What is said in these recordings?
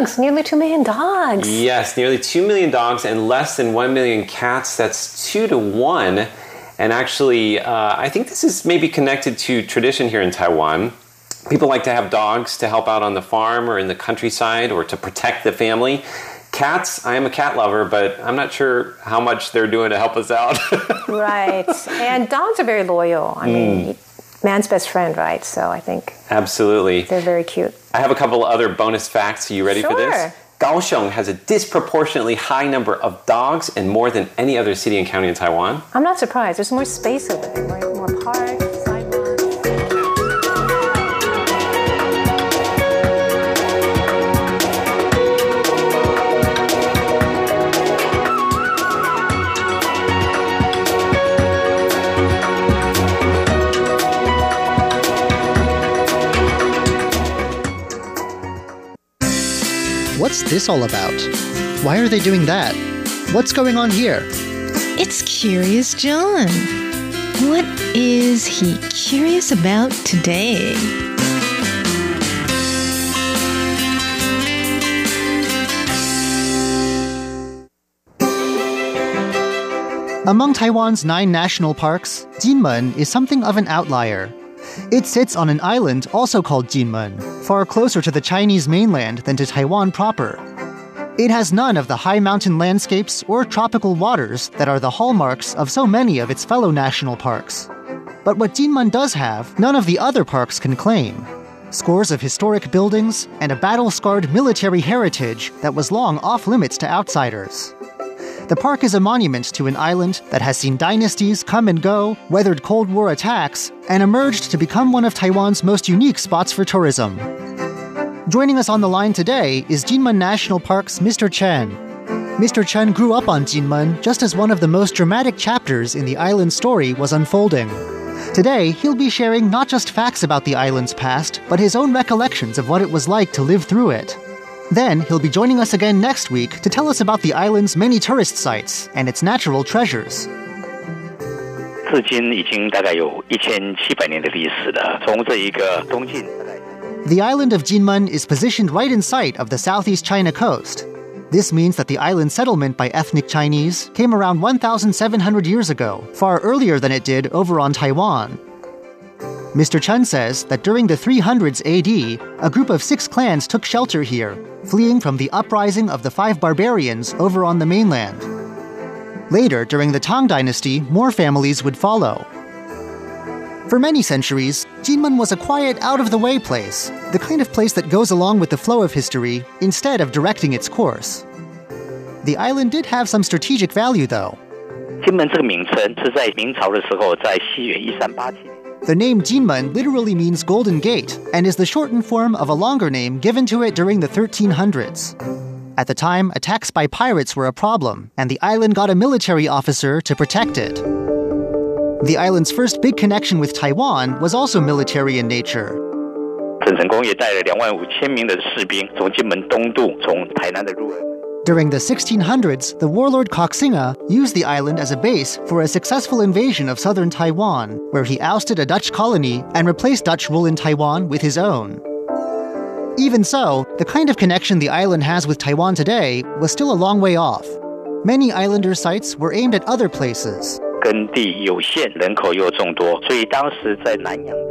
dogs, nearly 2 million dogs. Yes, nearly 2 million dogs and less than 1 million cats. That's 2 to 1. And actually, uh, I think this is maybe connected to tradition here in Taiwan. People like to have dogs to help out on the farm or in the countryside or to protect the family. Cats, I am a cat lover, but I'm not sure how much they're doing to help us out. right. And dogs are very loyal. I mean, mm. Man's best friend, right? So I think. Absolutely. They're very cute. I have a couple other bonus facts. Are you ready sure. for this? Kaohsiung has a disproportionately high number of dogs and more than any other city and county in Taiwan. I'm not surprised. There's more space over there, more, more parks. What's this all about? Why are they doing that? What's going on here? It's Curious John. What is he curious about today? Among Taiwan's nine national parks, Jinmen is something of an outlier. It sits on an island also called Jinmen, far closer to the Chinese mainland than to Taiwan proper. It has none of the high mountain landscapes or tropical waters that are the hallmarks of so many of its fellow national parks. But what Jinmen does have, none of the other parks can claim. Scores of historic buildings and a battle scarred military heritage that was long off limits to outsiders. The park is a monument to an island that has seen dynasties come and go, weathered Cold War attacks, and emerged to become one of Taiwan's most unique spots for tourism. Joining us on the line today is Jinmen National Park's Mr. Chen. Mr. Chen grew up on Jinmen just as one of the most dramatic chapters in the island's story was unfolding. Today, he'll be sharing not just facts about the island's past, but his own recollections of what it was like to live through it. Then he'll be joining us again next week to tell us about the island's many tourist sites and its natural treasures. The island of Jinmen is positioned right in sight of the southeast China coast. This means that the island settlement by ethnic Chinese came around 1,700 years ago, far earlier than it did over on Taiwan. Mr. Chen says that during the 300s AD, a group of six clans took shelter here, fleeing from the uprising of the five barbarians over on the mainland. Later, during the Tang Dynasty, more families would follow. For many centuries, Jinmen was a quiet, out of the way place, the kind of place that goes along with the flow of history instead of directing its course. The island did have some strategic value, though. 金门这个名称是在明朝的时候，在西元一三八七年。 the name Jinmen literally means Golden Gate and is the shortened form of a longer name given to it during the 1300s. At the time, attacks by pirates were a problem, and the island got a military officer to protect it. The island's first big connection with Taiwan was also military in nature. 郑成功也带了两万五千名的士兵从金门东渡，从台南的入耳。 during the 1600s, the warlord Koxinga used the island as a base for a successful invasion of southern Taiwan, where he ousted a Dutch colony and replaced Dutch rule in Taiwan with his own. Even so, the kind of connection the island has with Taiwan today was still a long way off. Many islander sites were aimed at other places,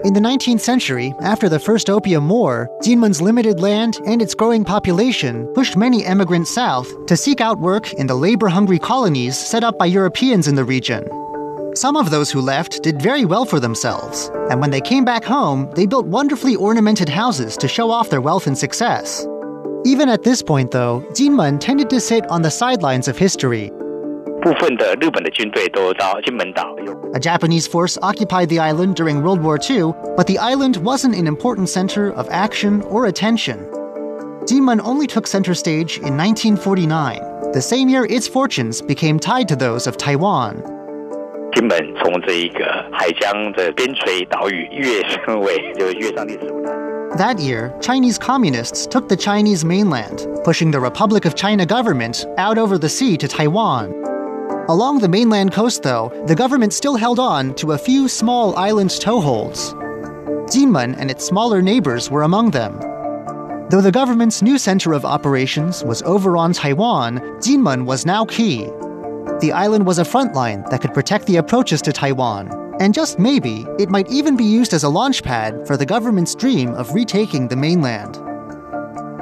in the 19th century, after the First Opium War, Jinmen's limited land and its growing population pushed many emigrants south to seek out work in the labor-hungry colonies set up by Europeans in the region. Some of those who left did very well for themselves, and when they came back home, they built wonderfully ornamented houses to show off their wealth and success. Even at this point, though, Jinmen tended to sit on the sidelines of history a Japanese force occupied the island during World War II, but the island wasn't an important center of action or attention. Jinmen only took center stage in 1949, the same year its fortunes became tied to those of Taiwan. That year, Chinese communists took the Chinese mainland, pushing the Republic of China government out over the sea to Taiwan. Along the mainland coast, though, the government still held on to a few small island toeholds. Jinmen and its smaller neighbors were among them. Though the government's new center of operations was over on Taiwan, Jinmen was now key. The island was a front line that could protect the approaches to Taiwan, and just maybe, it might even be used as a launch pad for the government's dream of retaking the mainland.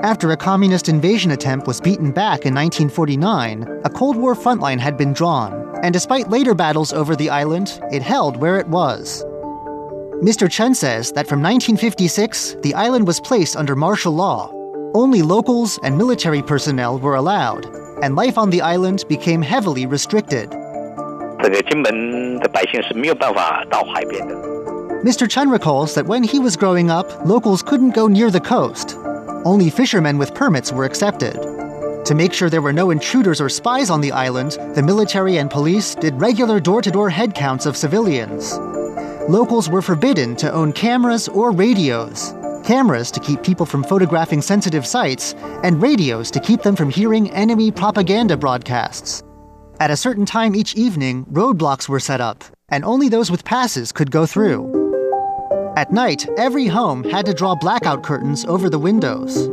After a communist invasion attempt was beaten back in 1949, a Cold War frontline had been drawn, and despite later battles over the island, it held where it was. Mr. Chen says that from 1956, the island was placed under martial law. Only locals and military personnel were allowed, and life on the island became heavily restricted. Mr. Chen recalls that when he was growing up, locals couldn't go near the coast. Only fishermen with permits were accepted. To make sure there were no intruders or spies on the island, the military and police did regular door to door headcounts of civilians locals were forbidden to own cameras or radios. Cameras to keep people from photographing sensitive sites, and radios to keep them from hearing enemy propaganda broadcasts. At a certain time each evening, roadblocks were set up, and only those with passes could go through. At night, every home had to draw blackout curtains over the windows.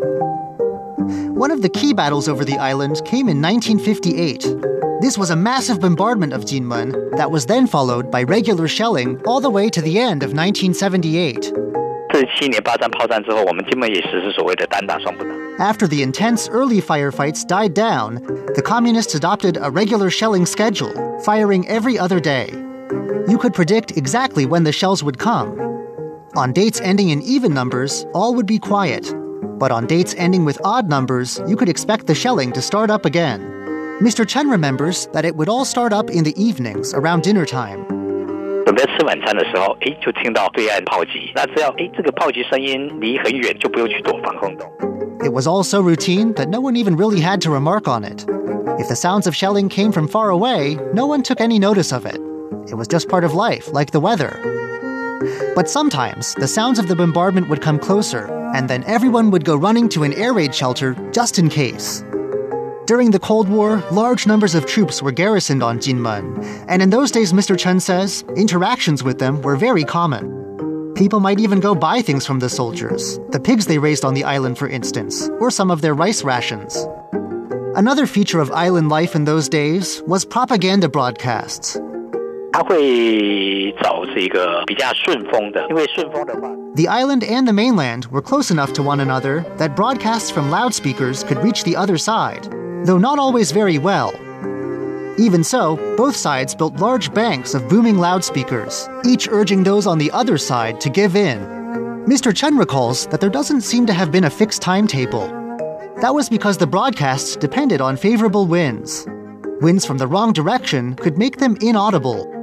One of the key battles over the island came in 1958 this was a massive bombardment of Jinmen that was then followed by regular shelling all the way to the end of 1978. After the intense early firefights died down, the communists adopted a regular shelling schedule, firing every other day. You could predict exactly when the shells would come. On dates ending in even numbers, all would be quiet. But on dates ending with odd numbers, you could expect the shelling to start up again. Mr. Chen remembers that it would all start up in the evenings around dinner time. It was all so routine that no one even really had to remark on it. If the sounds of shelling came from far away, no one took any notice of it. It was just part of life, like the weather. But sometimes the sounds of the bombardment would come closer, and then everyone would go running to an air raid shelter just in case. During the Cold War, large numbers of troops were garrisoned on Jinmen, and in those days, Mr. Chen says, interactions with them were very common. People might even go buy things from the soldiers, the pigs they raised on the island, for instance, or some of their rice rations. Another feature of island life in those days was propaganda broadcasts. The island and the mainland were close enough to one another that broadcasts from loudspeakers could reach the other side though not always very well. Even so, both sides built large banks of booming loudspeakers, each urging those on the other side to give in. Mr. Chen recalls that there doesn't seem to have been a fixed timetable. That was because the broadcasts depended on favorable winds. Winds from the wrong direction could make them inaudible.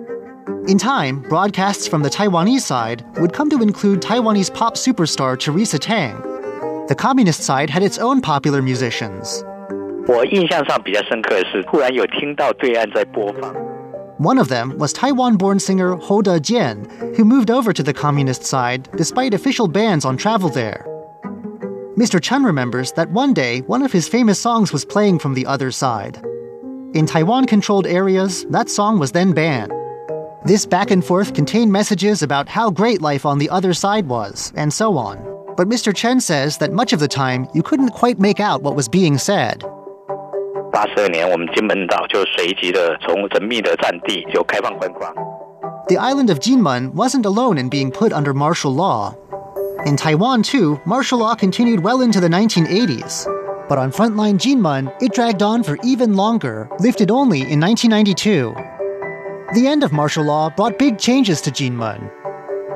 In time, broadcasts from the Taiwanese side would come to include Taiwanese pop superstar Teresa Teng. The communist side had its own popular musicians, one of them was Taiwan born singer Hou Dejian, who moved over to the communist side despite official bans on travel there. Mr. Chen remembers that one day one of his famous songs was playing from the other side. In Taiwan controlled areas, that song was then banned. This back and forth contained messages about how great life on the other side was, and so on. But Mr. Chen says that much of the time you couldn't quite make out what was being said. 八十二年，我们金门岛就随即的从神秘的战地就开放观光。The island of Jinmen wasn't alone in being put under martial law. In Taiwan, too, martial law continued well into the 1980s. But on frontline Jinmen, it dragged on for even longer, lifted only in 1992. The end of martial law brought big changes to Jinmen.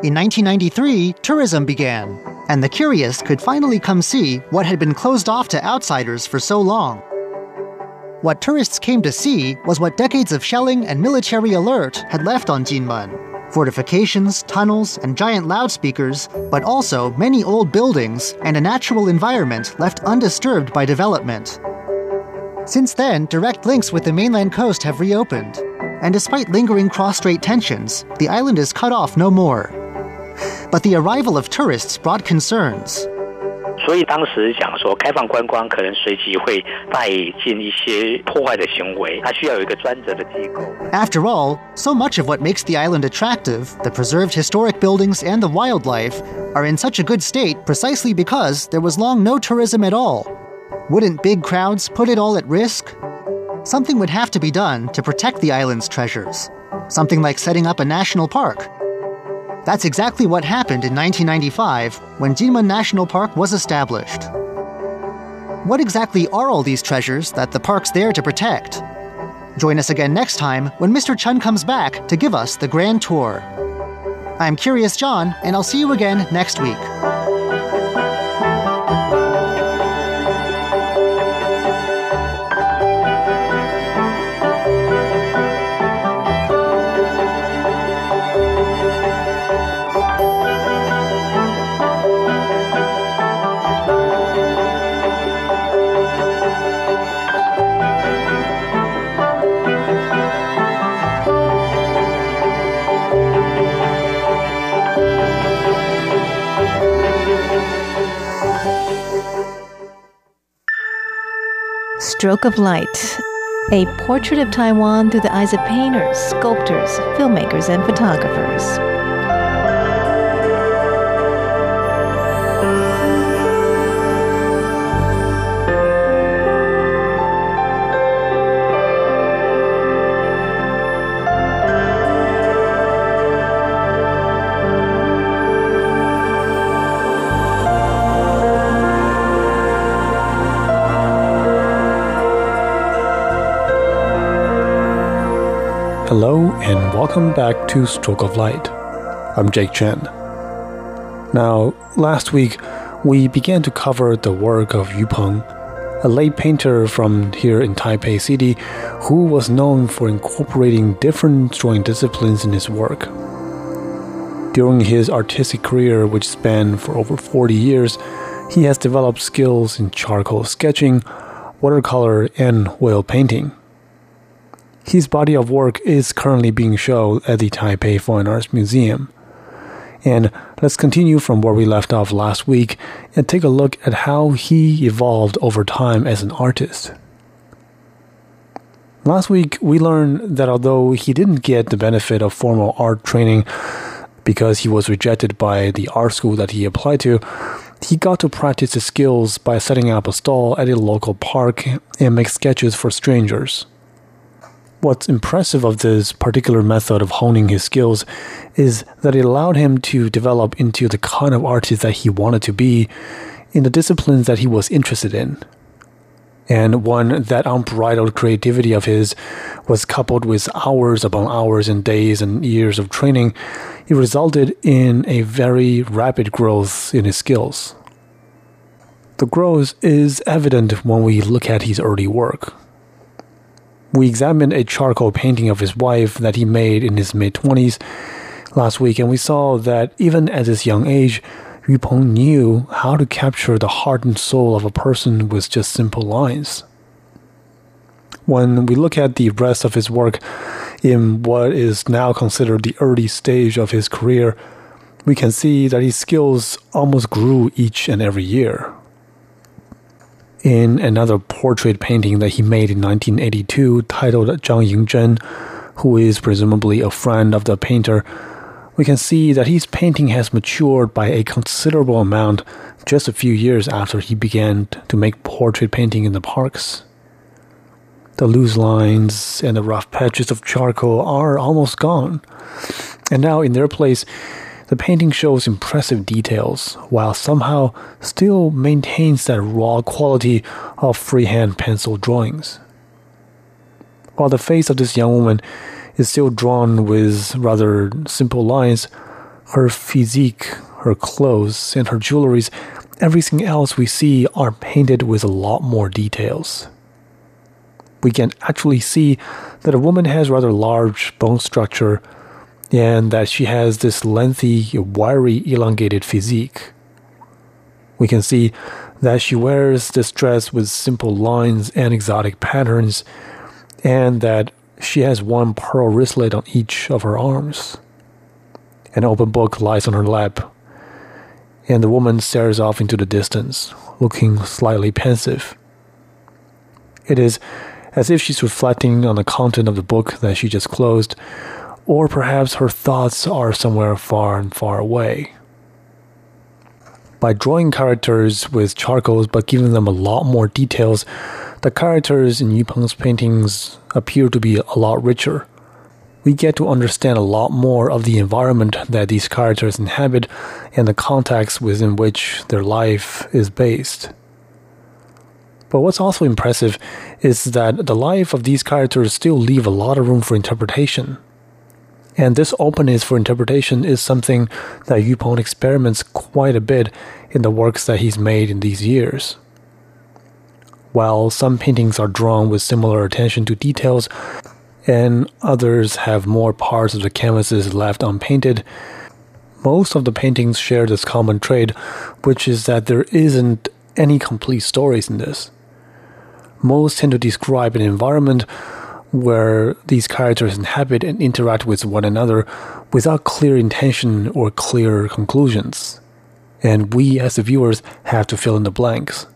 In 1993, tourism began, and the curious could finally come see what had been closed off to outsiders for so long. What tourists came to see was what decades of shelling and military alert had left on Jinmen fortifications, tunnels, and giant loudspeakers, but also many old buildings and a natural environment left undisturbed by development. Since then, direct links with the mainland coast have reopened, and despite lingering cross strait tensions, the island is cut off no more. But the arrival of tourists brought concerns. 所以当时讲说开放观光可能随即会带进一些破坏的行为，它需要有一个专责的机构。After all, so much of what makes the island attractive, the preserved historic buildings and the wildlife, are in such a good state precisely because there was long no tourism at all. Wouldn't big crowds put it all at risk? Something would have to be done to protect the island's treasures. Something like setting up a national park. That's exactly what happened in 1995 when Jinmen National Park was established. What exactly are all these treasures that the park's there to protect? Join us again next time when Mr. Chun comes back to give us the grand tour. I'm Curious John, and I'll see you again next week. Stroke of Light, a portrait of Taiwan through the eyes of painters, sculptors, filmmakers, and photographers. And welcome back to Stroke of Light. I'm Jake Chen. Now, last week we began to cover the work of Yu Peng, a lay painter from here in Taipei City who was known for incorporating different drawing disciplines in his work. During his artistic career, which spanned for over 40 years, he has developed skills in charcoal sketching, watercolor, and oil painting. His body of work is currently being shown at the Taipei Fine Arts Museum. And let's continue from where we left off last week and take a look at how he evolved over time as an artist. Last week, we learned that although he didn't get the benefit of formal art training because he was rejected by the art school that he applied to, he got to practice his skills by setting up a stall at a local park and make sketches for strangers. What's impressive of this particular method of honing his skills is that it allowed him to develop into the kind of artist that he wanted to be in the disciplines that he was interested in. And when that unbridled creativity of his was coupled with hours upon hours and days and years of training, it resulted in a very rapid growth in his skills. The growth is evident when we look at his early work we examined a charcoal painting of his wife that he made in his mid 20s last week, and we saw that even at his young age, Yu Peng knew how to capture the heart and soul of a person with just simple lines. When we look at the rest of his work in what is now considered the early stage of his career, we can see that his skills almost grew each and every year in another portrait painting that he made in 1982 titled Zhang Yingzhen, who is presumably a friend of the painter, we can see that his painting has matured by a considerable amount just a few years after he began to make portrait painting in the parks. The loose lines and the rough patches of charcoal are almost gone, and now in their place, the painting shows impressive details while somehow still maintains that raw quality of freehand pencil drawings. While the face of this young woman is still drawn with rather simple lines, her physique, her clothes, and her jewelries, everything else we see are painted with a lot more details. We can actually see that a woman has rather large bone structure and that she has this lengthy, wiry, elongated physique. We can see that she wears this dress with simple lines and exotic patterns, and that she has one pearl wristlet on each of her arms. An open book lies on her lap, and the woman stares off into the distance, looking slightly pensive. It is as if she's reflecting on the content of the book that she just closed, or perhaps her thoughts are somewhere far and far away. By drawing characters with charcoals but giving them a lot more details, the characters in Yu Peng's paintings appear to be a lot richer. We get to understand a lot more of the environment that these characters inhabit and the context within which their life is based. But what's also impressive is that the life of these characters still leave a lot of room for interpretation. And this openness for interpretation is something that Yu Peng experiments quite a bit in the works that he's made in these years. While some paintings are drawn with similar attention to details, and others have more parts of the canvases left unpainted, most of the paintings share this common trait, which is that there isn't any complete stories in this. Most tend to describe an environment where these characters inhabit and interact with one another without clear intention or clear conclusions. And we, as the viewers, have to fill in the blanks.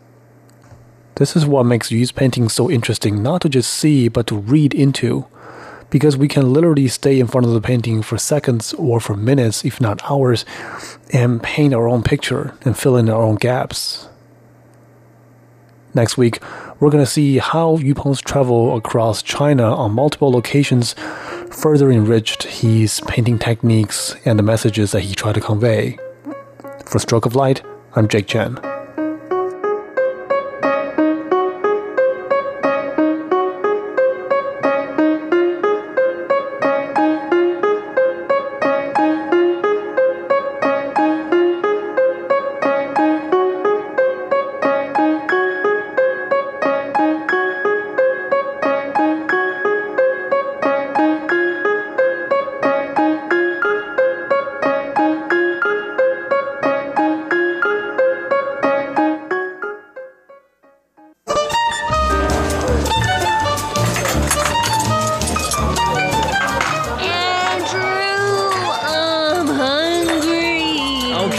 This is what makes Yu's painting so interesting not to just see, but to read into. Because we can literally stay in front of the painting for seconds or for minutes, if not hours, and paint our own picture and fill in our own gaps. Next week, we're going to see how Yu Peng's travel across China on multiple locations further enriched his painting techniques and the messages that he tried to convey. For Stroke of Light, I'm Jake Chen. hungry。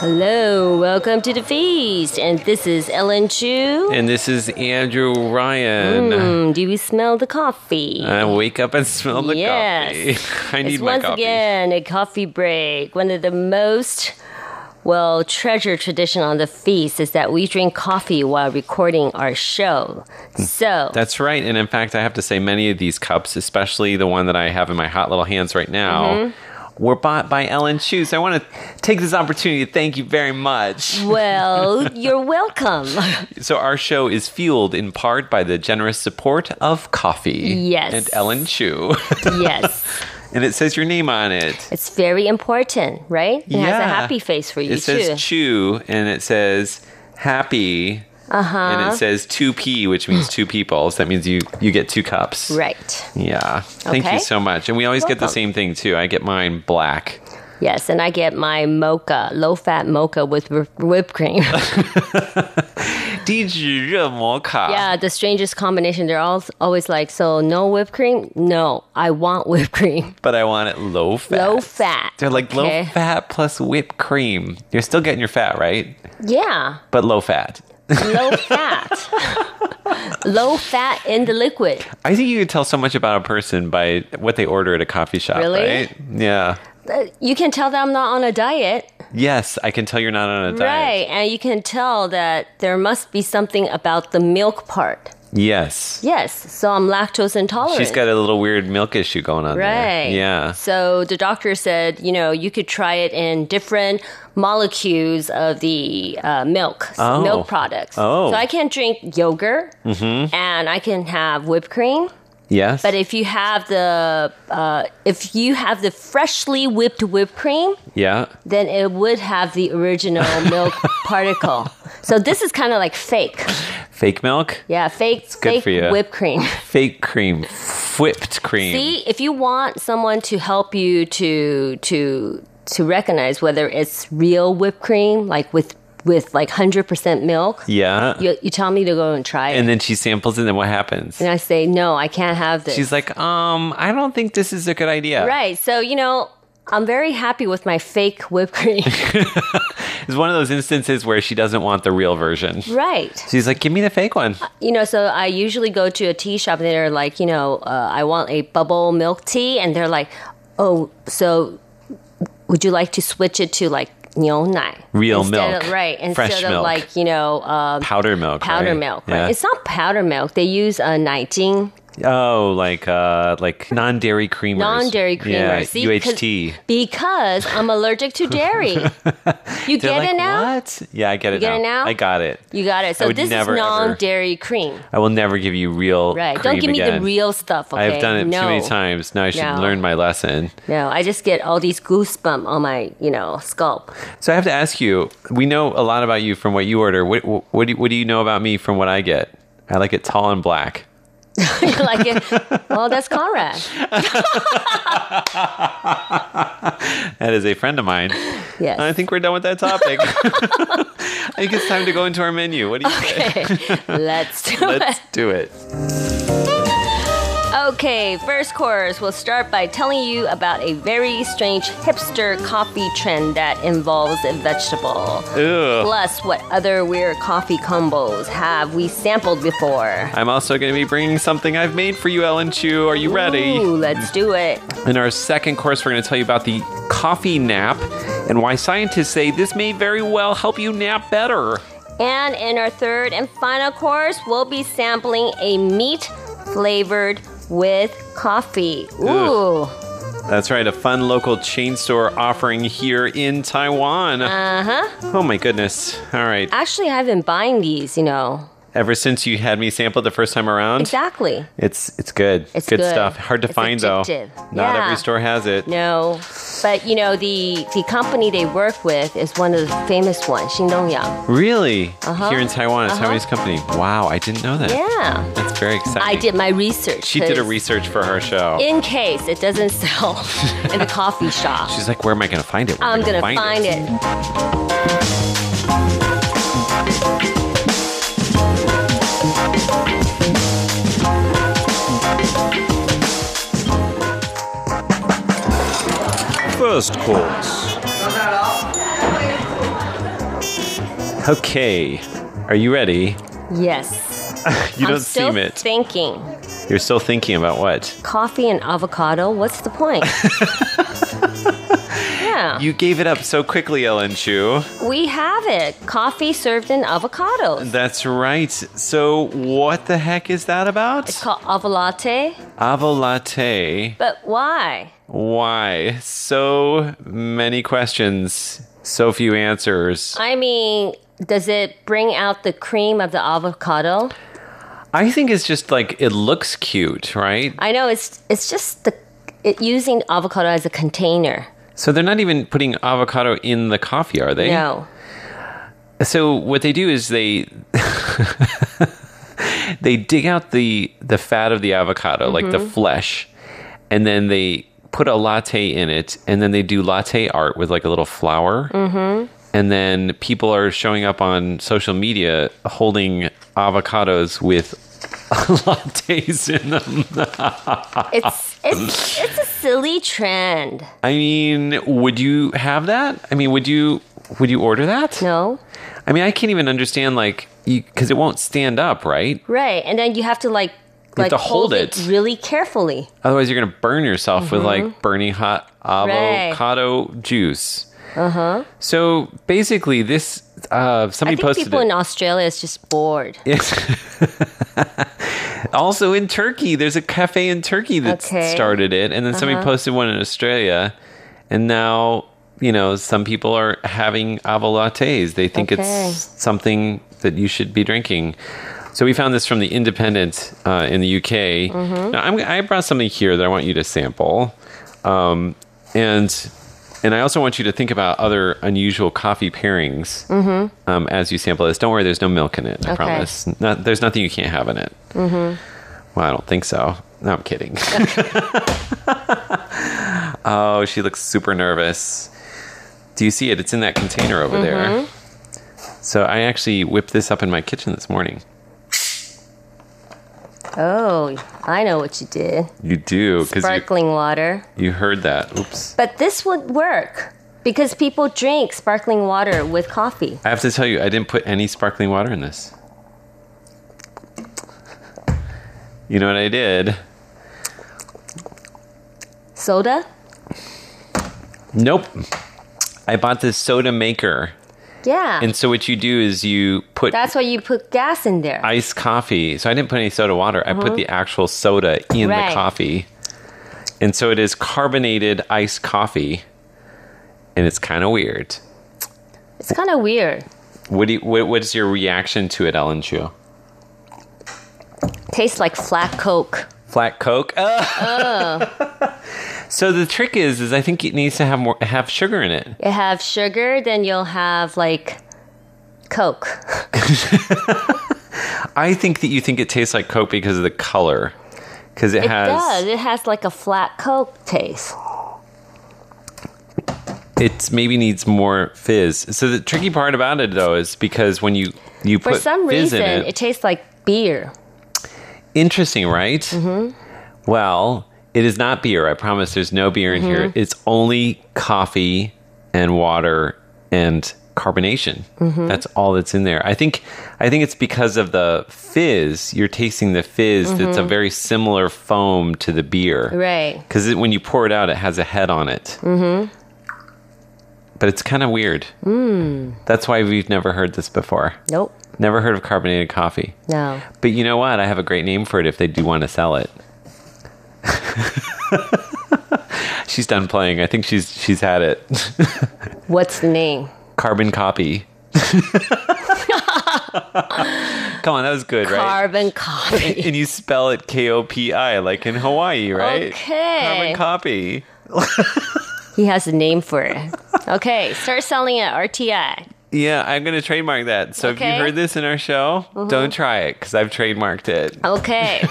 Hello, welcome to the feast, and this is Ellen Chu. And this is Andrew Ryan. Mm, do you smell the coffee? I wake up and smell the yes. coffee. I need it's my once coffee. again a coffee break. One of the most well treasured tradition on the feast is that we drink coffee while recording our show. So That's right. And in fact, I have to say, many of these cups, especially the one that I have in my hot little hands right now, Mm-hmm. Were bought by Ellen Chu. So I want to take this opportunity to thank you very much. well, you're welcome. So our show is fueled in part by the generous support of coffee. Yes. And Ellen Chu. yes. and it says your name on it. It's very important, right? It has a happy face for you It says too. Chu, and it says happy. Uh-huh. And it says 2P, which means two people. So that means you, you get two cups. right. Yeah. Thank Okay. you so much. And we always get the Welcome. same thing, too. I get mine black. Yes, and I get my mocha, low fat mocha with whi- whipped cream. 低脂热摩卡. yeah, the strangest combination. They're all always like, so no whipped cream? No, I want whipped cream. But I want it low fat. Low fat. They're like low okay? fat plus whipped cream. You're still getting your fat, right? Yeah, But low fat. low fat. low fat in the liquid. I think you can tell so much about a person by what they order at a coffee shop, Really? right? Yeah. Uh, You can tell that I'm not on a diet. Yes, I can tell you're not on a diet. Right, and you can tell that there must be something about the milk part. Yes. Yes, so I'm lactose intolerant. She's got a little weird milk issue going on there. Right. Yeah. So the doctor said, you know, you could try it in different molecules of the uh, milk, Oh. milk products. Oh. So I can drink yogurt and I can have whipped cream. Yes. But if you have the uh, if you have the freshly whipped whipped cream, yeah. then it would have the original milk particle. So this is kind of like fake. Fake milk, Yeah, fake good fake for you. whipped cream. fake cream. whipped cream. See, if you want someone to help you to to to recognize whether it's real whipped cream, like with with like hundred percent milk, Yeah. you, you tell me to go and try it, and then she samples, and then what happens? and I say no, I can't have this. She's like, um, I don't think this is a good idea. right. So you know, I'm very happy with my fake whipped cream. It's one of those instances where she doesn't want the real version. right. She's like, give me the fake one. You know, so I usually go to a tea shop and they're like, you know, uh, I want a bubble milk tea, and they're like, oh, so would you like to switch it to like 牛奶 Real instead milk. of, right? Instead Fresh of milk. like you know um, Powder milk. powder right? milk. Yeah. Right? It's not powder milk. They use uh, 奶精 Oh, like uh, like non-dairy creamers. non-dairy creamer. Yeah, See, UHT. Because I'm allergic to dairy. you get like, it now. What? Yeah, I get it get now. it now? I got it. You got it. So this never, ever- non-dairy cream. I will never give you real. Right. Don't give me again. the real stuff. Okay. I've done it no. too many times. Now I should No. learn my lesson. No, I just get all these goosebumps on my, you know, scalp. So I have to ask you. We know a lot about you from what you order. What what do you, what do you know about me from what I get? I like it tall and black. You like it? Well, that's Conrad. That is a friend of mine. Yes. I think we're done with that topic. I think it's time to go into our menu. What do you say? Okay, let's do it. Let's do it. Okay, first course, we'll start by telling you about a very strange hipster coffee trend that involves a vegetable. Ugh. Plus, what other weird coffee combos have we sampled before? I'm also going to be bringing something I've made for you, Ellen Chu. Are you ready? Ooh, let's do it. In our second course, we're going to tell you about the coffee nap and why scientists say this may very well help you nap better. And in our third and final course, we'll be sampling a meat flavored with coffee. Ooh. That's right, a fun local chain store offering here in Taiwan. Uh huh. Oh my goodness. All right. Actually, I've been buying these, you know. Ever since you had me sample it the first time around, Exactly. it's it's good. It's good, good. stuff. Hard to It's find though. Not Yeah. every store has it. No. But, you know, the, the company they work with is one of the famous ones, Xingdongyang. Really? Uh-huh. Here in Taiwan, it's a Uh-huh. Taiwanese company. Wow, I didn't know that. Yeah. That's very exciting. I did my research. She did a research for her show. In case it doesn't sell in the coffee shop. She's like, where am I going to find it? Where I'm I gonna find, find it. First course. Okay. Are you ready? Yes. You I'm don't still seem it. thinking. You're still thinking about what? Coffee and avocado, what's the point? yeah. You gave it up so quickly, Ellen Chu. we have it. Coffee served in avocados. That's right. So, what the heck is that about? It's called avolatte. Avo latte. But why? Why? So many questions, so few answers. I mean, does it bring out the cream of the avocado? I think it's just like it looks cute, right? I know it's it's just the it using avocado as a container. So they're not even putting avocado in the coffee, are they? No. So what they do is they they dig out the the fat of the avocado, like the flesh, and then they put a latte in it, and then they do latte art with like a little flower. Mm-hmm. And then people are showing up on social media holding avocados with lattes in them. It's it's it's a silly trend. I mean, would you have that? I mean, would you would you order that? No? I mean, I can't even understand like because it won't stand up, right? Right. And then you have to like You like have to hold it. really carefully. Otherwise, you're gonna burn yourself with like burning hot avocado juice. Uh huh. So basically, this uh, Uh-huh. I somebody think posted people it. in Australia is just bored. Yes. also in Turkey, there's a cafe in Turkey that Okay. Uh-huh. started it, and then somebody posted one in Australia, and now you know some people are having avo lattes. They think Okay. it's something that you should be drinking. So we found this from the Independent uh, in the UK. Mm-hmm. Now, I'm, I brought something here that I want you to sample, um, and and I also want you to think about other unusual coffee pairings um, as you sample this. Don't worry, there's no milk in it. I Mm-hmm. Okay. promise. Not, there's nothing you can't have in it. Mm-hmm. Well, I don't think so. No, I'm kidding. oh, she looks super nervous. Do you see it? It's in that container over there. So I actually whipped this up in my kitchen this morning. Oh, I know what you did. You do because you, Sparkling water. you heard that. Oops. But this would work because people drink sparkling water with coffee. I have to tell you, I didn't put any sparkling water in this. You know what I did? Soda? Nope. I bought this soda maker. Yeah. And so what you do is you put That's why you put gas in there. iced coffee. So I didn't put any soda water. I put uh-huh. the actual soda in Right. the coffee. And so it is carbonated iced coffee. And it's kind of weird. it's kind of weird. What do you, what, what's your reaction to it, Ellen Chu? Tastes like flat Coke. Flat Coke. Uh. So the trick is, is I think it needs to have more have sugar in it. You have sugar, then you'll have like Coke. I think that you think it tastes like Coke because of the color, because it, It has does. It has like a flat Coke taste. it maybe needs more fizz. So the tricky part about it though is because when you you For put some fizz reason, in it. it, tastes like beer. interesting, right? Mm-hmm. Well, it is not beer. I promise. There's no beer in Mm-hmm. here. It's only coffee and water and carbonation. Mm-hmm. That's all that's in there. I think. I think it's because of the fizz. You're tasting the fizz. That's a very similar foam to the beer. Mm-hmm. Right. Because when you pour it out, it has a head on it. Mm-hmm. But it's kind of weird. Mm. That's why we've never heard this before. Nope. Never heard of carbonated coffee. No. But you know what? I have a great name for it if they do want to sell it. she's done playing. I think she's she's had it. What's the name? Carbon copy. Come on, that was good, right? Carbon copy. and you spell it K O P I like in Hawaii, right? Okay. Carbon copy. He has a name for it. Okay, start selling at RTI. Yeah, I'm going to trademark that. So if you heard this in our show, mm-hmm. don't try it because I've trademarked it. Okay.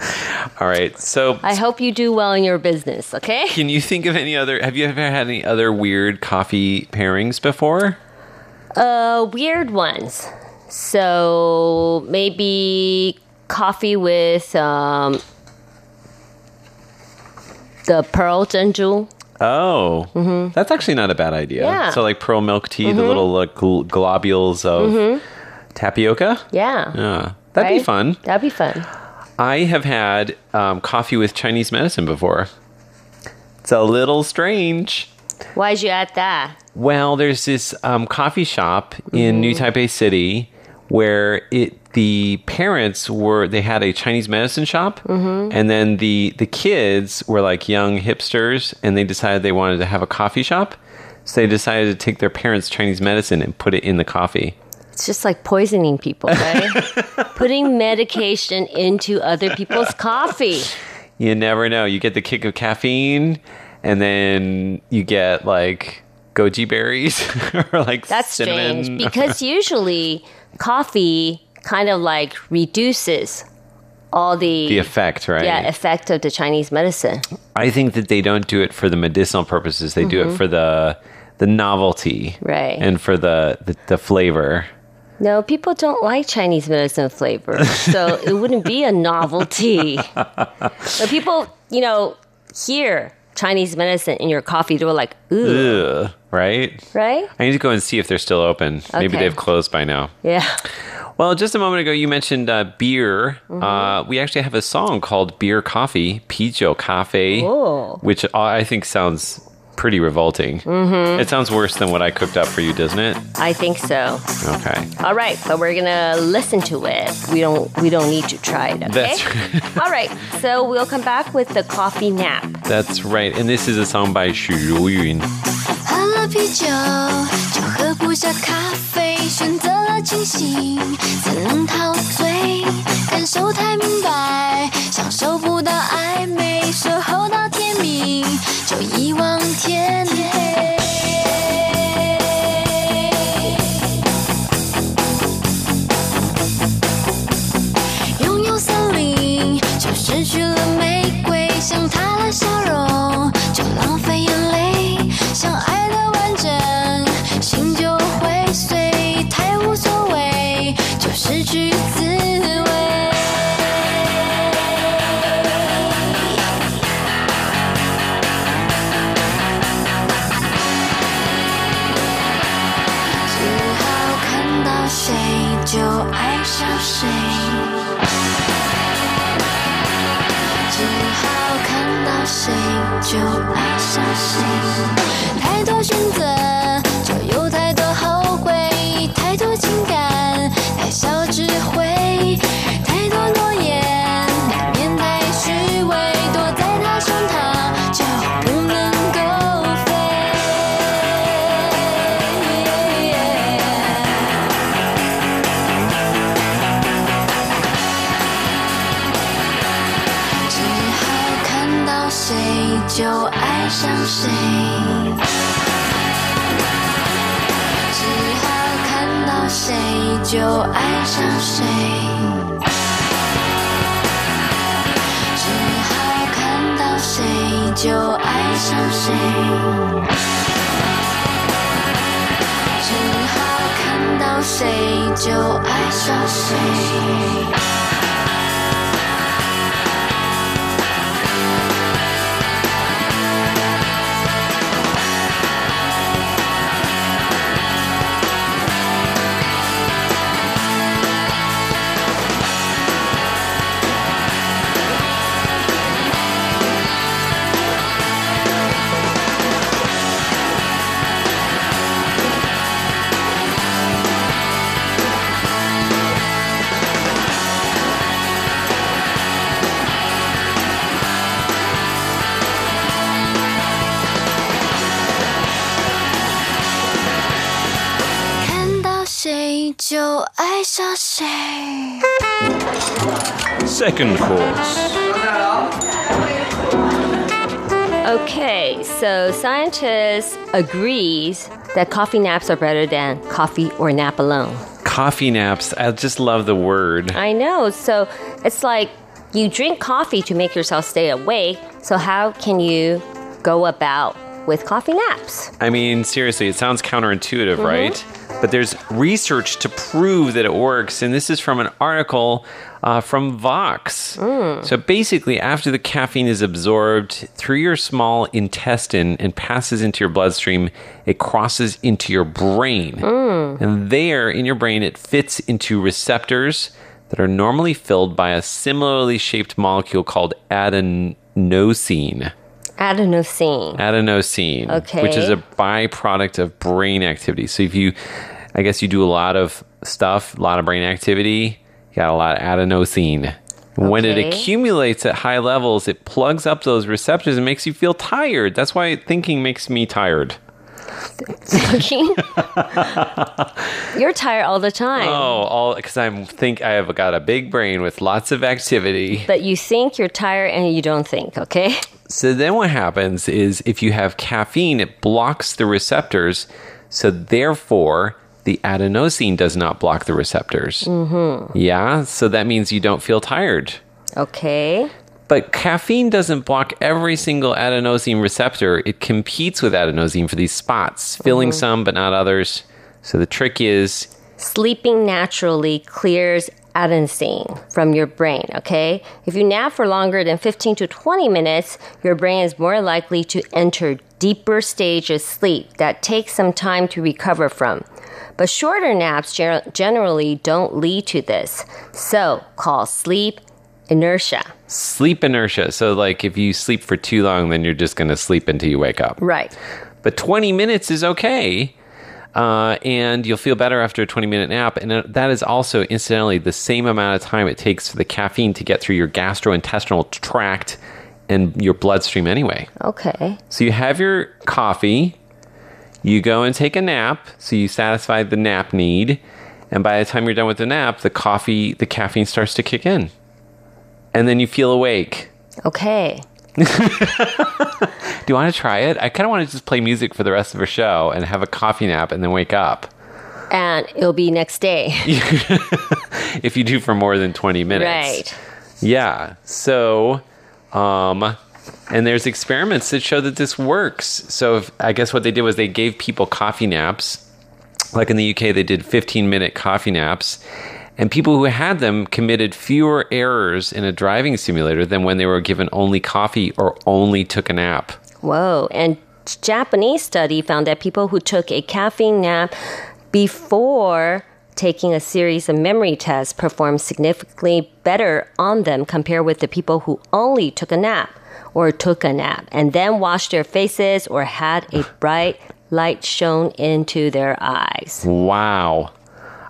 All right. So I hope you do well in your business, okay? Can you think of any other? Have you ever had any other weird coffee pairings before? Uh, weird ones. So maybe coffee with um, the pearl 珍珠. Oh, that's actually not a bad idea. Mm-hmm. Yeah. Mm-hmm. So like pearl milk tea, the little like, gl- globules of tapioca. Yeah. Yeah, that'd be fun. That'd be fun. I have had um, coffee with Chinese medicine before. It's a little strange. Why'd you add that? Well, there's this um, coffee shop in New Taipei City where it the parents were they had a Chinese medicine shop, and then the the kids were like young hipsters, and they decided they wanted to have a coffee shop. So they decided to take their parents' Chinese medicine and put it in the coffee. It's just like poisoning people, right? Putting medication into other people's coffee. You never know. You get the kick of caffeine, and then you get like goji berries or like That's cinnamon. strange because usually coffee kind of like reduces all the, the effect, right? yeah effect of the Chinese medicine. I think that they don't do it for the medicinal purposes. They do it for the the novelty, Mm-hmm. Right. And for the the, the flavor. No, people don't like Chinese medicine flavor, so it wouldn't be a novelty. but people, you know, hear Chinese medicine in your coffee, they're like, ooh, Ugh, right? right? I need to go and see if they're still open. Maybe they've closed by now. Yeah. Well, just a moment ago, you mentioned uh, beer. Mm-hmm. Uh, we actually have a song called "Beer Coffee," "Pijo Cafe," which I think sounds pretty revolting. Mm-hmm. It sounds worse than what I cooked up for you, doesn't it? I think so. Okay. All right, but we're gonna listen to it. We don't we don't need to try it, okay? That's right. All right, so we'll come back with the coffee nap. That's right. And this is a song by Xu Ruyun. 喝了啤酒就喝不下咖啡，选择了清醒才能陶醉，感受太明白，享受不到暧昧，守候到天 明就一往天黑。就爱上谁，只好看到谁就爱上谁。Second course. Okay, so scientists agrees that coffee naps are better than coffee or nap alone. Coffee naps. I just love the word. I know. So it's like you drink coffee to make yourself stay awake. So how can you go about with coffee naps? I mean, seriously, it sounds counterintuitive, mm-hmm. right? But there's research to prove that it works, and this is from an article uh, from Vox. So basically, after the caffeine is absorbed through your small intestine and passes into your bloodstream, it crosses into your brain. And there in your brain, it fits into receptors that are normally filled by a similarly shaped molecule called adenosine. Adenosine. Adenosine, Okay. which is a byproduct of brain activity. So if you, I guess you do a lot of stuff, a lot of brain activity, you got a lot of adenosine. When it accumulates at high levels, it plugs up those receptors and makes you feel tired. That's why thinking makes me tired. Thinking. You're tired all the time. Oh, all because I'm think I have got a big brain with lots of activity. But you think you're tired and you don't think, okay? So then what happens is if you have caffeine, it blocks the receptors. So therefore, the adenosine does not block the receptors. Mm-hmm. Yeah. So that means you don't feel tired. Okay. But caffeine doesn't block every single adenosine receptor. It competes with adenosine for these spots, filling mm-hmm. some but not others. So the trick is Sleeping naturally clears adenosine from your brain, okay? If you nap for longer than 15 to 20 minutes, your brain is more likely to enter deeper stages of sleep that take some time to recover from. But shorter naps ger- generally don't lead to this. So, call sleep inertia. sleep inertia. So, like, if you sleep for too long, then you're just going to sleep until you wake up. Right. But 20 minutes is okay. Uh, and you'll feel better after a 20 minute nap. And uh, that is also, incidentally, the same amount of time it takes for the caffeine to get through your gastrointestinal tract and your bloodstream anyway. Okay. So you have your coffee, you go and take a nap, so you satisfy the nap need. And by the time you're done with the nap, the coffee, the caffeine starts to kick in. And then you feel awake. Okay. Do you want to try it? I kind of want to just play music for the rest of our show and have a coffee nap and then wake up. And it'll be next day. If you do for more than 20 minutes. right. Yeah. So, um, and there's experiments that show that this works. So, if, I guess what they did was they gave people coffee naps. Like in the UK, they did 15 minute coffee naps. And people who had them committed fewer errors in a driving simulator than when they were given only coffee or only took a nap. Whoa. And Japanese study found that people who took a caffeine nap before taking a series of memory tests performed significantly better on them compared with the people who only took a nap or took a nap and then washed their faces or had a bright light shone into their eyes. Wow.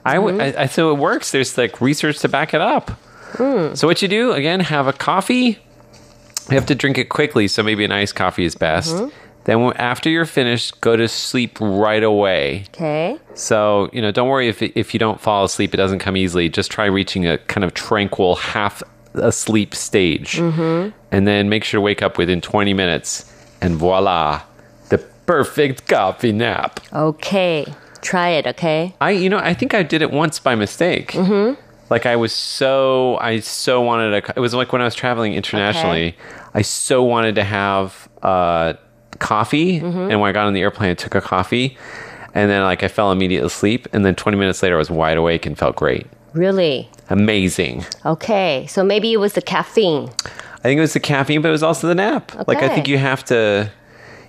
I w mm-hmm. I I so it works. There's like research to back it up. Mm. So what you do again? Have a coffee. You have to drink it quickly, so maybe an iced coffee is best. Mm-hmm. Then after you're finished, go to sleep right away. Okay. So you know, don't worry if if you don't fall asleep. It doesn't come easily. Just try reaching a kind of tranquil half asleep stage, mm-hmm. and then make sure to wake up within 20 minutes. And voila, the perfect coffee nap. Okay. Try it, okay? I, you know, I think I did it once by mistake. Mm-hmm. Like I was so, I so wanted a. It was like when I was traveling internationally. I so wanted to have uh, coffee, and when I got on the airplane, I took a coffee, and then like I fell immediately asleep, and then 20 minutes later, I was wide awake and felt great, Really? amazing. Okay. So maybe it was the caffeine. I think it was the caffeine, but it was also the nap. Like I think you have to,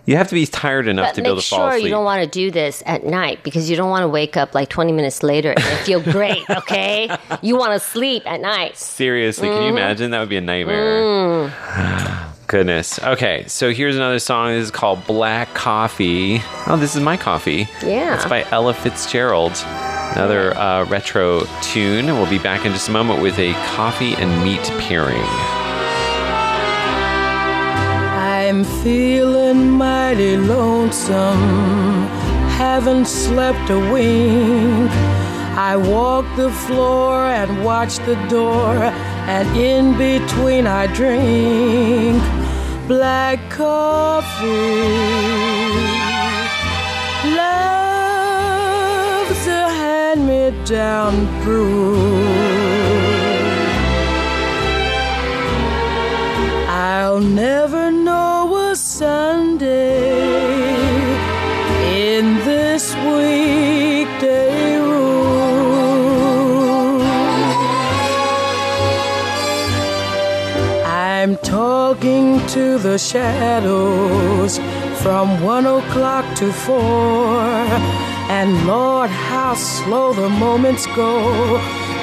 you have to be tired enough But to be able make to fall sure asleep. you don't want to do this at night because you don't want to wake up like 20 minutes later and feel great, okay? you want to sleep at night. Seriously, can you Mm-hmm. imagine? That would be a nightmare. Mm. Goodness. Okay, so here's another song. This is called Black Coffee. Oh, this is my coffee. Yeah. It's by Ella Fitzgerald. Another uh, retro tune. We'll be back in just a moment with a coffee and meat pairing. I'm feeling mighty lonesome, haven't slept a wink. I walk the floor and watch the door, and in between I drink black coffee. Love's a hand me down brew. I'll never know Sunday in this weekday room. I'm talking to the shadows from one o'clock to four. And Lord, how slow the moments go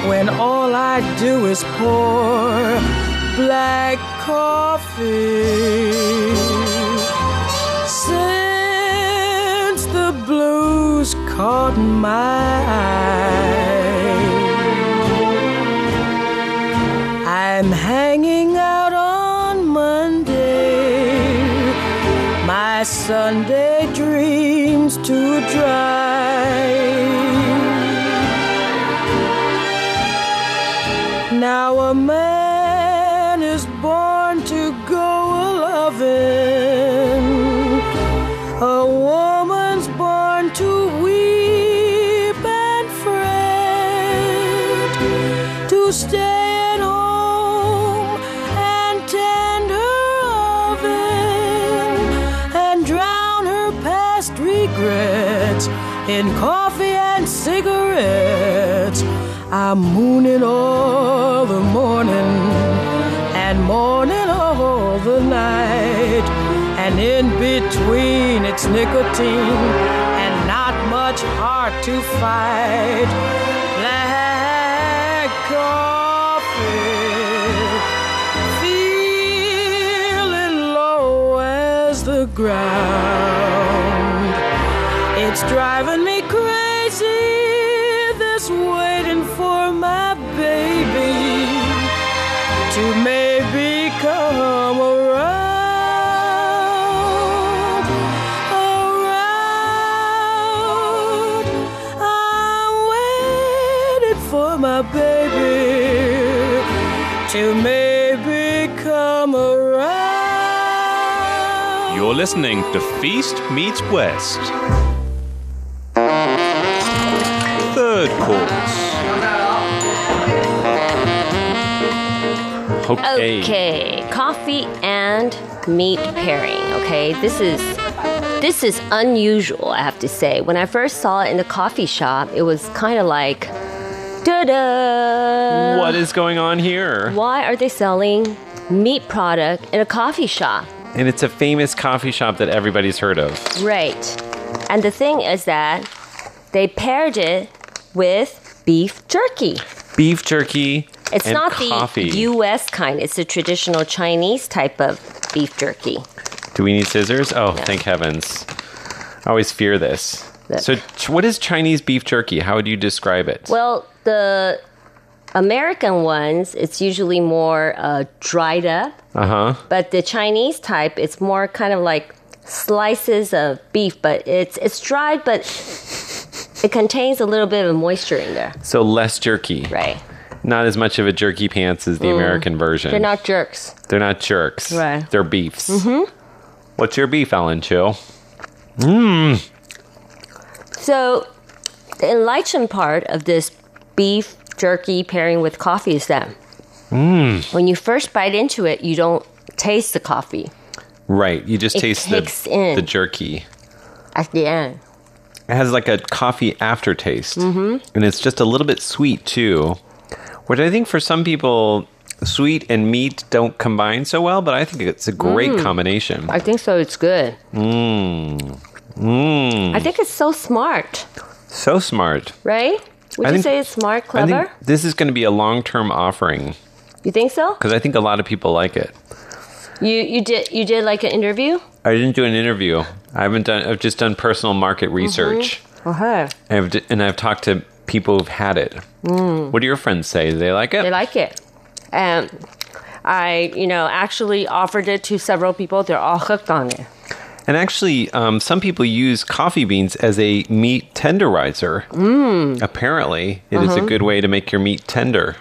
when all I do is pour black coffee. Since the blues caught my eye, I'm hanging out on Monday, my Sunday I'm mooning all the morning and morning all the night. And in between, it's nicotine and not much heart to fight. Black coffee, feeling low as the ground. It's driving me crazy, this waiting for my baby to maybe come around, around. I'm waiting for my baby to maybe come around. You're listening to Feast Meets West. Third course. Okay. Okay, coffee and meat pairing. Okay, this is this is unusual. I have to say. When I first saw it in the coffee shop, it was kind of like Ta-da! What is going on here? Why are they selling meat product in a coffee shop? And it's a famous coffee shop that everybody's heard of. Right. And the thing is that they paired it with beef jerky. Beef jerky. It's not coffee. the US kind, it's a traditional Chinese type of beef jerky. Do we need scissors? Oh, thank heavens. I always fear this. Look. So, ch- what is Chinese beef jerky? How would you describe it? Well, the American ones, it's usually more uh, dried up, Uh huh. but the Chinese type, it's more kind of like slices of beef, but it's it's dried, but it contains a little bit of moisture in there. So less jerky. Right. Not as much of a jerky pants as the American version. Mm. They're not jerks. They're not jerks. Right. They're beefs. Mm-hmm. What's your beef, Ellen Chu? Mmm. So, the enlightened part of this beef jerky pairing with coffee is that when you first bite into it, you don't taste the coffee Right. You just It taste the, in. the jerky. at the end. It has like a coffee aftertaste. Mm-hmm. And it's just a little bit sweet too. Which I think for some people, sweet and meat don't combine so well, but I think it's a great Mm. combination. I think so. It's good. Mmm. Mmm. I think it's so smart, So smart. right? Would I you think- say it's smart, I clever? think this is going to be a long term offering you think so? because I think a lot of people like it. You you did you did like an interview? I didn't do an interview. I haven't done. I've just done personal market research, Okay. and, I've, d- and I've talked to people who've had it. What do your friends say? Do they like it? They like it. And I, you know, actually offered it to several people. They're all hooked on it. and actually, um, some people use coffee beans as a meat tenderizer. Mm. Apparently, it is a Uh-huh. good way to make your meat tender.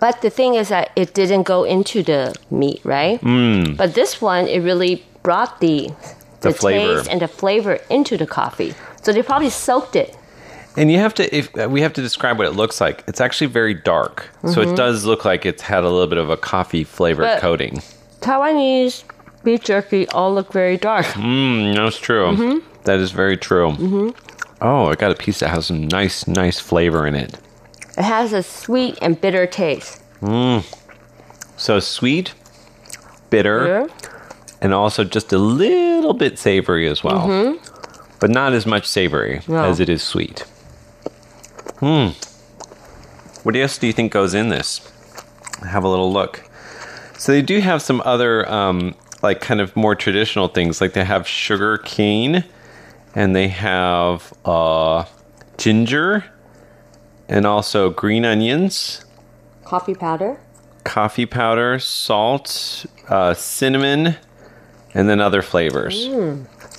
But the thing is that it didn't go into the meat, right? Mm. But this one, it really brought the The flavor. taste and the flavor into the coffee. So they probably soaked it. And you have to, if uh, we have to describe what it looks like, it's actually very dark. So it does look like it's had a little bit of a coffee flavored Mm-hmm. But- coating. Taiwanese beef jerky all look very dark. Mmm, that's true. Mm-hmm. That is very true. Oh, I got a piece that has some nice, nice flavor in it. It has a sweet and bitter taste. So sweet, bitter, Bitter? and also just a little bit savory as well. Mm-hmm. But not as much savory. No. as it is sweet. Hmm. What else do you think goes in this? Have a little look. So they do have some other, um, like, kind of more traditional things. Like they have sugar cane, and they have uh, ginger, and also green onions Coffee powder? coffee powder, salt, uh, cinnamon, and then other flavors.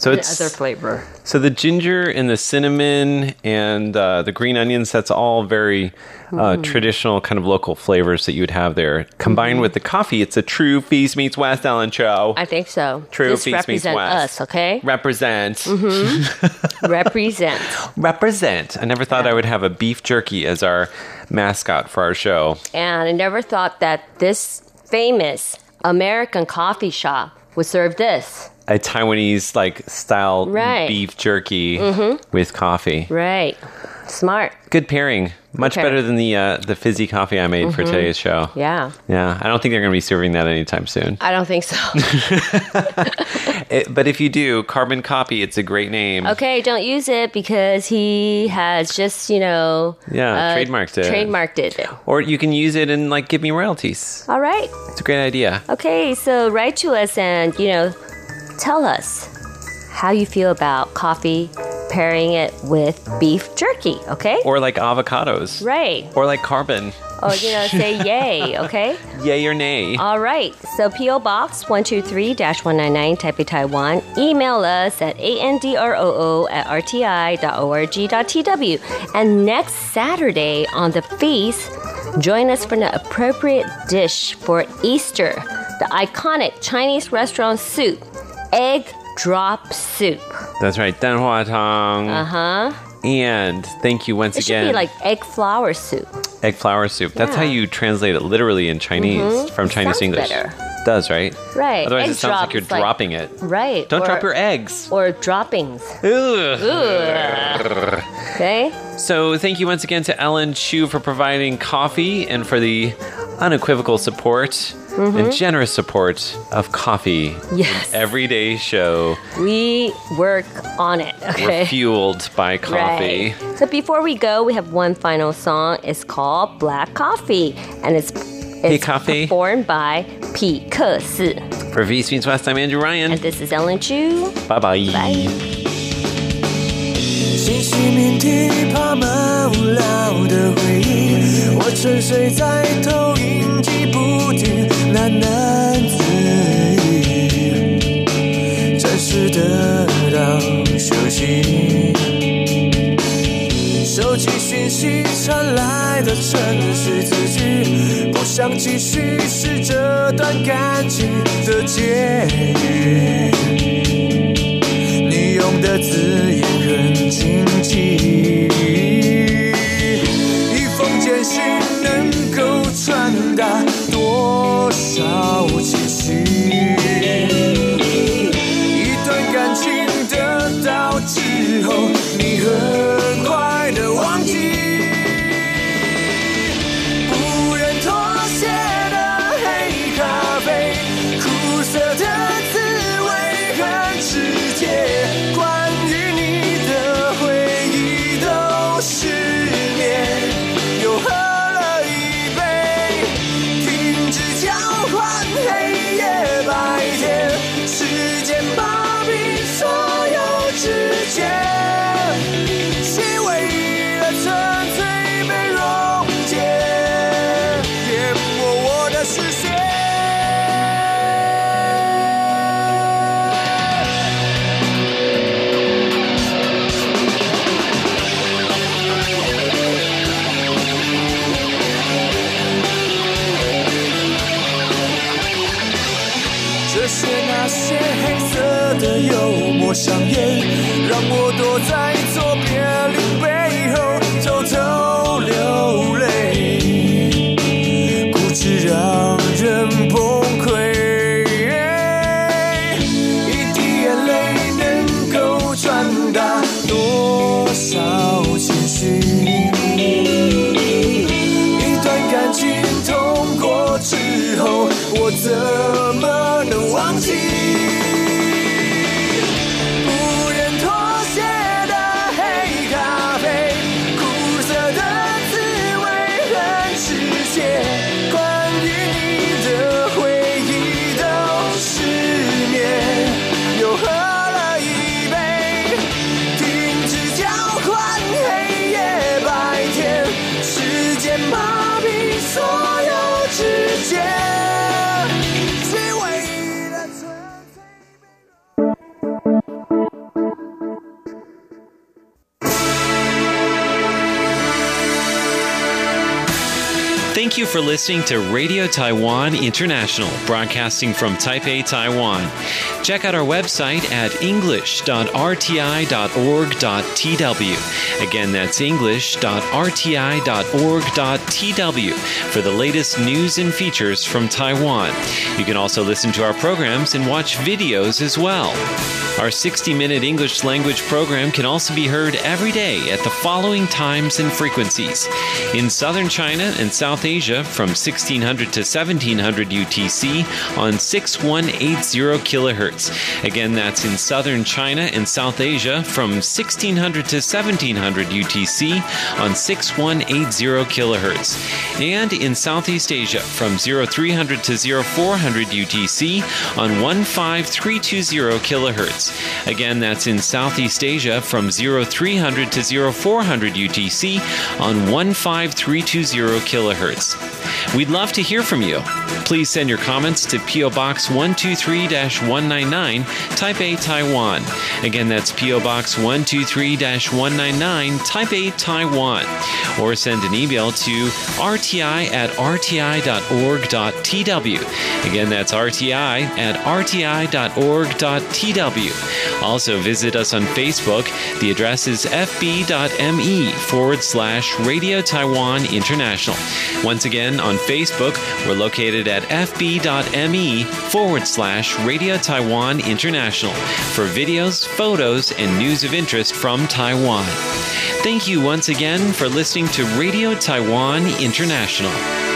So it's other flavor. so the ginger and the cinnamon and uh, the green onions. That's all very uh, traditional kind of local flavors that you would have there. Combined with the coffee, it's a true Feast Meets West Ellen show. I think so. True This Feast Meets West. us, okay? Represent, represent. represent. I never thought I would have a beef jerky as our mascot for our show. And I never thought that this famous American coffee shop would serve this. A Taiwanese like style Right. beef jerky with coffee. Right. Smart. Good pairing. Much Okay. Mm-hmm. better than the uh, the fizzy coffee I made for today's show. Yeah. Yeah, I don't think they're going to be serving that anytime soon. I don't think so. It- but if you do, Carbon Copy, it's a great name. okay, don't use it because he has just, you know, Yeah, uh, trademarked it. Trademarked it. Or you can use it and like give me royalties. All right. It's a great idea. Okay, so write to us and, you know, tell us how you feel about coffee pairing it with beef jerky, okay? Or like avocados. Right. Or like carbon. Or, you know, say yay, okay? Yay or nay. All right. So P.O. Box 123-199 Taipei, Taiwan. Email us at androo at rti.org.tw. And next Saturday on the feast, join us for an appropriate dish for Easter. The iconic Chinese restaurant soup, egg drop soup. That's right. Danhua Tang. Uh-huh. And thank you once It should again. be like egg flour soup. egg flour soup. That's how you translate it literally in Chinese Mhm. from Chinese Sounds English. better. Does, right? Right. Otherwise, Egg it sounds like you're like- dropping it. Right. Don't or, drop your eggs. Or droppings. Ugh. Ugh. Okay. So, thank you once again to Ellen Chu for providing coffee and for the unequivocal support Mm-hmm. and generous support of coffee. Yes. Everyday show. We work on it. Okay. We're fueled by coffee. Right. So before we go, we have one final song. It's called Black Coffee, and it's it's Coffee. performed by Pete P. 克斯. For Feast Meets West, I'm Andrew Ryan. And this is Ellen Chu. Bye bye. Bye. 难自语，暂时得到休息。手机讯息传来的城市字句，不想继续是这段感情的结语。你用的字眼很经济，香烟让我躲在 for listening to Radio Taiwan International, broadcasting from Taipei, Taiwan. Check out our website at english.rti.org.tw. Again, that's english.rti.org.tw for the latest news and features from Taiwan. You can also listen to our programs and watch videos as well. Our 60 minute English language program can also be heard every day at the following times and frequencies. In southern China and South Asia from 1600 to 1700 UTC on 6180 kilohertz. Again, that's in southern China and South Asia from 1600 to 1700 UTC on 6180 kilohertz. And in Southeast Asia from 0300 to 0400 UTC on 15320 kilohertz. Again, that's in Southeast Asia from 0300 to 0400 UTC on 15320 kilohertz. We'd love to hear from you. Please send your comments to PO Box 123 199, Taipei, Taiwan. Again, that's PO Box 123 199, Taipei, Taiwan. Or send an email to rti at rti.org.tw. Again, that's rti at rti.org.tw. Also, visit us on Facebook. The address is fb.me forward slash Radio Taiwan International. Once again, on Facebook, we're located at fb.me forward slash Radio Taiwan International for videos, photos, and news of interest from Taiwan. Thank you once again for listening to Radio Taiwan International.